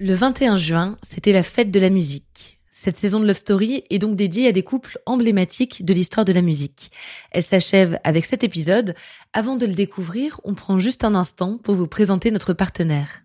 Le 21 juin, c'était la fête de la musique. Cette saison de Love Story est donc dédiée à des couples emblématiques de l'histoire de la musique. Elle s'achève avec cet épisode. Avant de le découvrir, on prend juste un instant pour vous présenter notre partenaire.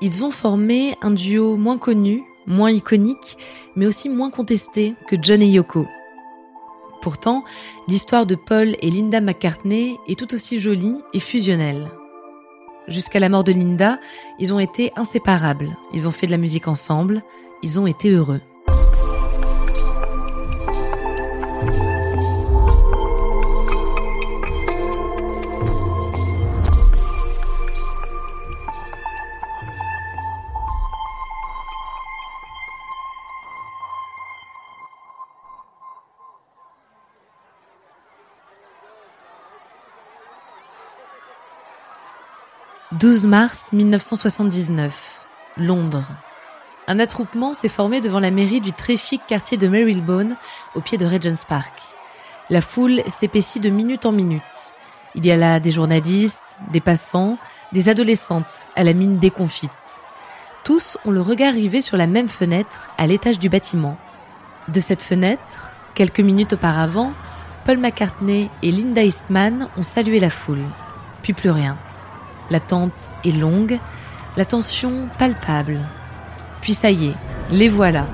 Ils ont formé un duo moins connu, moins iconique, mais aussi moins contesté que John et Yoko. Pourtant, l'histoire de Paul et Linda McCartney est tout aussi jolie et fusionnelle. Jusqu'à la mort de Linda, ils ont été inséparables, ils ont fait de la musique ensemble, ils ont été heureux. 12 mars 1979, Londres. Un attroupement s'est formé devant la mairie du très chic quartier de Marylebone, au pied de Regent's Park. La foule s'épaissit de minute en minute. Il y a là des journalistes, des passants, des adolescentes à la mine déconfite. Tous ont le regard rivé sur la même fenêtre à l'étage du bâtiment. De cette fenêtre, quelques minutes auparavant, Paul McCartney et Linda Eastman ont salué la foule. Puis plus rien. L'attente est longue, la tension palpable. Puis ça y est, les voilà.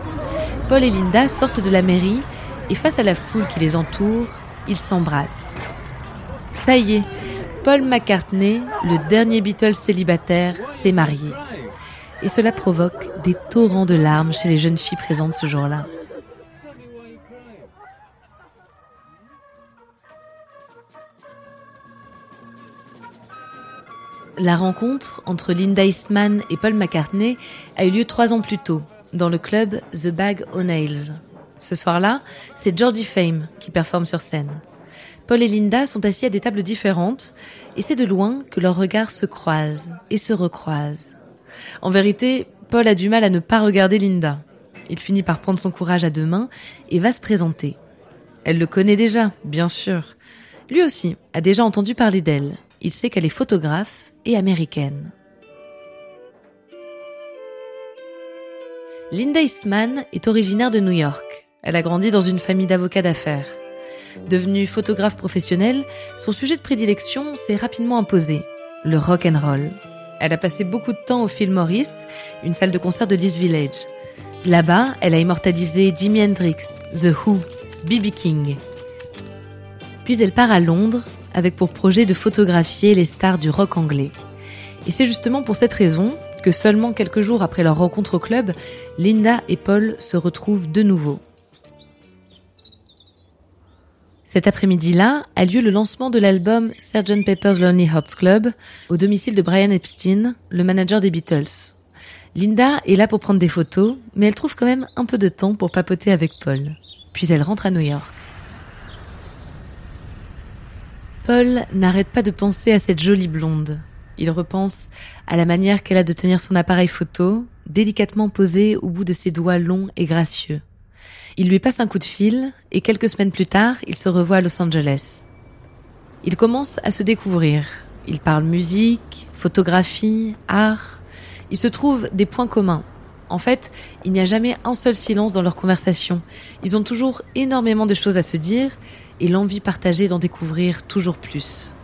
Paul et Linda sortent de la mairie et face à la foule qui les entoure, ils s'embrassent. Ça y est, Paul McCartney, le dernier Beatles célibataire, s'est marié. Et cela provoque des torrents de larmes chez les jeunes filles présentes ce jour-là. La rencontre entre Linda Eastman et Paul McCartney a eu lieu trois ans plus tôt, dans le club The Bag O'Nails. Ce soir-là, c'est Georgie Fame qui performe sur scène. Paul et Linda sont assis à des tables différentes, et c'est de loin que leurs regards se croisent et se recroisent. En vérité, Paul a du mal à ne pas regarder Linda. Il finit par prendre son courage à deux mains et va se présenter. Elle le connaît déjà, bien sûr. Lui aussi a déjà entendu parler d'elle. Il sait qu'elle est photographe et américaine. Linda Eastman est originaire de New York. Elle a grandi dans une famille d'avocats d'affaires. Devenue photographe professionnelle, son sujet de prédilection s'est rapidement imposé, le rock and roll. Elle a passé beaucoup de temps au Fillmorist, une salle de concert de l'East Village. Là-bas, elle a immortalisé Jimi Hendrix, The Who, B.B. King. Puis elle part à Londres avec pour projet de photographier les stars du rock anglais. Et c'est justement pour cette raison que seulement quelques jours après leur rencontre au club, Linda et Paul se retrouvent de nouveau. Cet après-midi-là a lieu le lancement de l'album Sgt Pepper's Lonely Hearts Club au domicile de Brian Epstein, le manager des Beatles. Linda est là pour prendre des photos, mais elle trouve quand même un peu de temps pour papoter avec Paul. Puis elle rentre à New York. Paul n'arrête pas de penser à cette jolie blonde. Il repense à la manière qu'elle a de tenir son appareil photo, délicatement posé au bout de ses doigts longs et gracieux. Il lui passe un coup de fil et quelques semaines plus tard, il se revoit à Los Angeles. Il commence à se découvrir. Il parle musique, photographie, art. Il se trouve des points communs. En fait, il n'y a jamais un seul silence dans leur conversation. Ils ont toujours énormément de choses à se dire et l'envie partagée d'en découvrir toujours plus.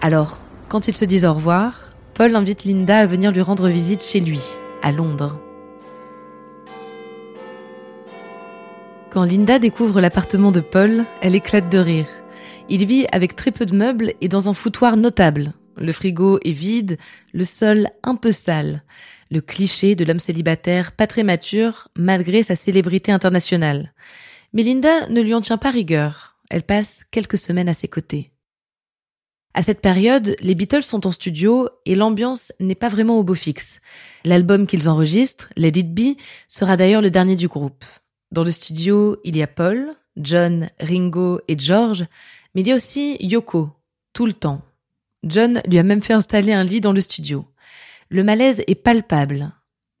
Alors, quand ils se disent au revoir, Paul invite Linda à venir lui rendre visite chez lui, à Londres. Quand Linda découvre l'appartement de Paul, elle éclate de rire. Il vit avec très peu de meubles et dans un foutoir notable. Le frigo est vide, le sol un peu sale. Le cliché de l'homme célibataire pas très mature malgré sa célébrité internationale. Mais Linda ne lui en tient pas rigueur. Elle passe quelques semaines à ses côtés. À cette période, les Beatles sont en studio et l'ambiance n'est pas vraiment au beau fixe. L'album qu'ils enregistrent, Let It Be, sera d'ailleurs le dernier du groupe. Dans le studio, il y a Paul, John, Ringo et George, mais il y a aussi Yoko, tout le temps. John lui a même fait installer un lit dans le studio. Le malaise est palpable.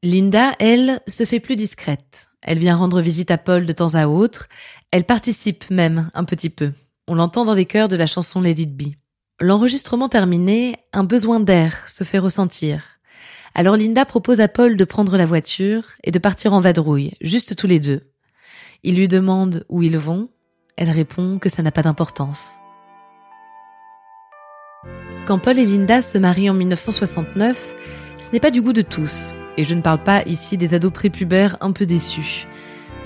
Linda, elle, se fait plus discrète. Elle vient rendre visite à Paul de temps à autre. Elle participe même un petit peu. On l'entend dans les chœurs de la chanson Let It Be. L'enregistrement terminé, un besoin d'air se fait ressentir. Alors Linda propose à Paul de prendre la voiture et de partir en vadrouille, juste tous les deux. Il lui demande où ils vont. Elle répond que ça n'a pas d'importance. Quand Paul et Linda se marient en 1969, ce n'est pas du goût de tous. Et je ne parle pas ici des ados prépubères un peu déçus.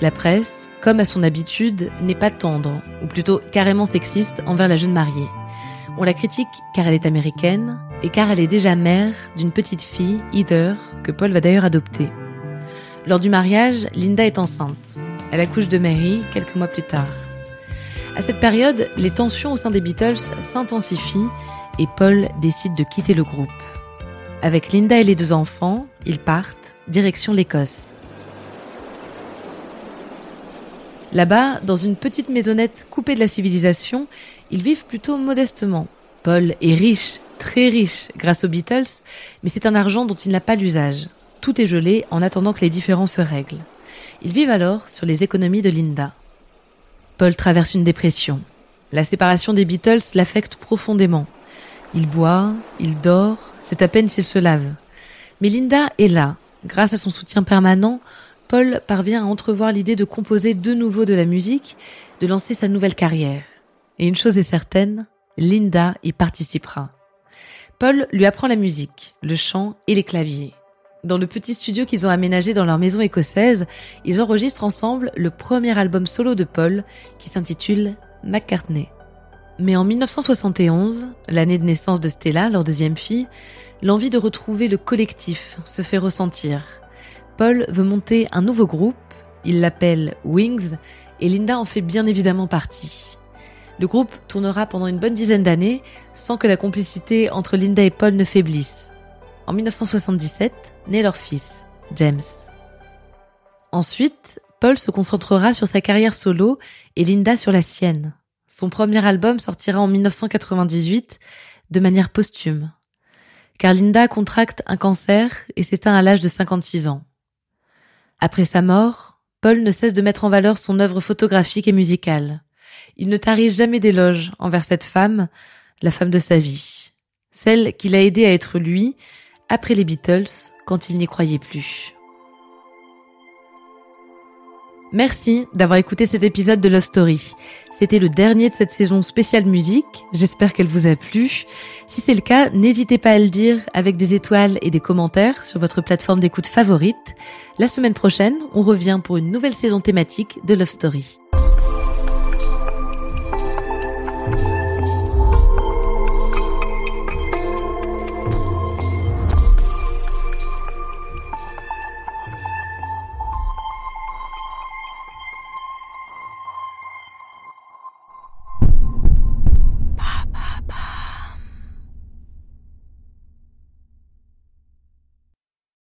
La presse, comme à son habitude, n'est pas tendre, ou plutôt carrément sexiste envers la jeune mariée. On la critique car elle est américaine et car elle est déjà mère d'une petite fille, Heather, que Paul va d'ailleurs adopter. Lors du mariage, Linda est enceinte. Elle accouche de Mary quelques mois plus tard. À cette période, les tensions au sein des Beatles s'intensifient et Paul décide de quitter le groupe. Avec Linda et les deux enfants, ils partent, direction l'Écosse. Là-bas, dans une petite maisonnette coupée de la civilisation, ils vivent plutôt modestement. Paul est riche, très riche, grâce aux Beatles, mais c'est un argent dont il n'a pas l'usage. Tout est gelé en attendant que les différends se règlent. Ils vivent alors sur les économies de Linda. Paul traverse une dépression. La séparation des Beatles l'affecte profondément. Il boit, il dort, c'est à peine s'il se lave. Mais Linda est là. Grâce à son soutien permanent, Paul parvient à entrevoir l'idée de composer de nouveau de la musique, de lancer sa nouvelle carrière. Et une chose est certaine, Linda y participera. Paul lui apprend la musique, le chant et les claviers. Dans le petit studio qu'ils ont aménagé dans leur maison écossaise, ils enregistrent ensemble le premier album solo de Paul qui s'intitule McCartney. Mais en 1971, l'année de naissance de Stella, leur deuxième fille, l'envie de retrouver le collectif se fait ressentir. Paul veut monter un nouveau groupe, il l'appelle Wings, et Linda en fait bien évidemment partie. Le groupe tournera pendant une bonne dizaine d'années sans que la complicité entre Linda et Paul ne faiblisse. En 1977, naît leur fils, James. Ensuite, Paul se concentrera sur sa carrière solo et Linda sur la sienne. Son premier album sortira en 1998 de manière posthume. Car Linda contracte un cancer et s'éteint à l'âge de 56 ans. Après sa mort, Paul ne cesse de mettre en valeur son œuvre photographique et musicale. Il ne tarit jamais d'éloges envers cette femme, la femme de sa vie. Celle qui l'a aidé à être lui, après les Beatles, quand il n'y croyait plus. Merci d'avoir écouté cet épisode de Love Story. C'était le dernier de cette saison spéciale musique. J'espère qu'elle vous a plu. Si c'est le cas, n'hésitez pas à le dire avec des étoiles et des commentaires sur votre plateforme d'écoute favorite. La semaine prochaine, on revient pour une nouvelle saison thématique de Love Story.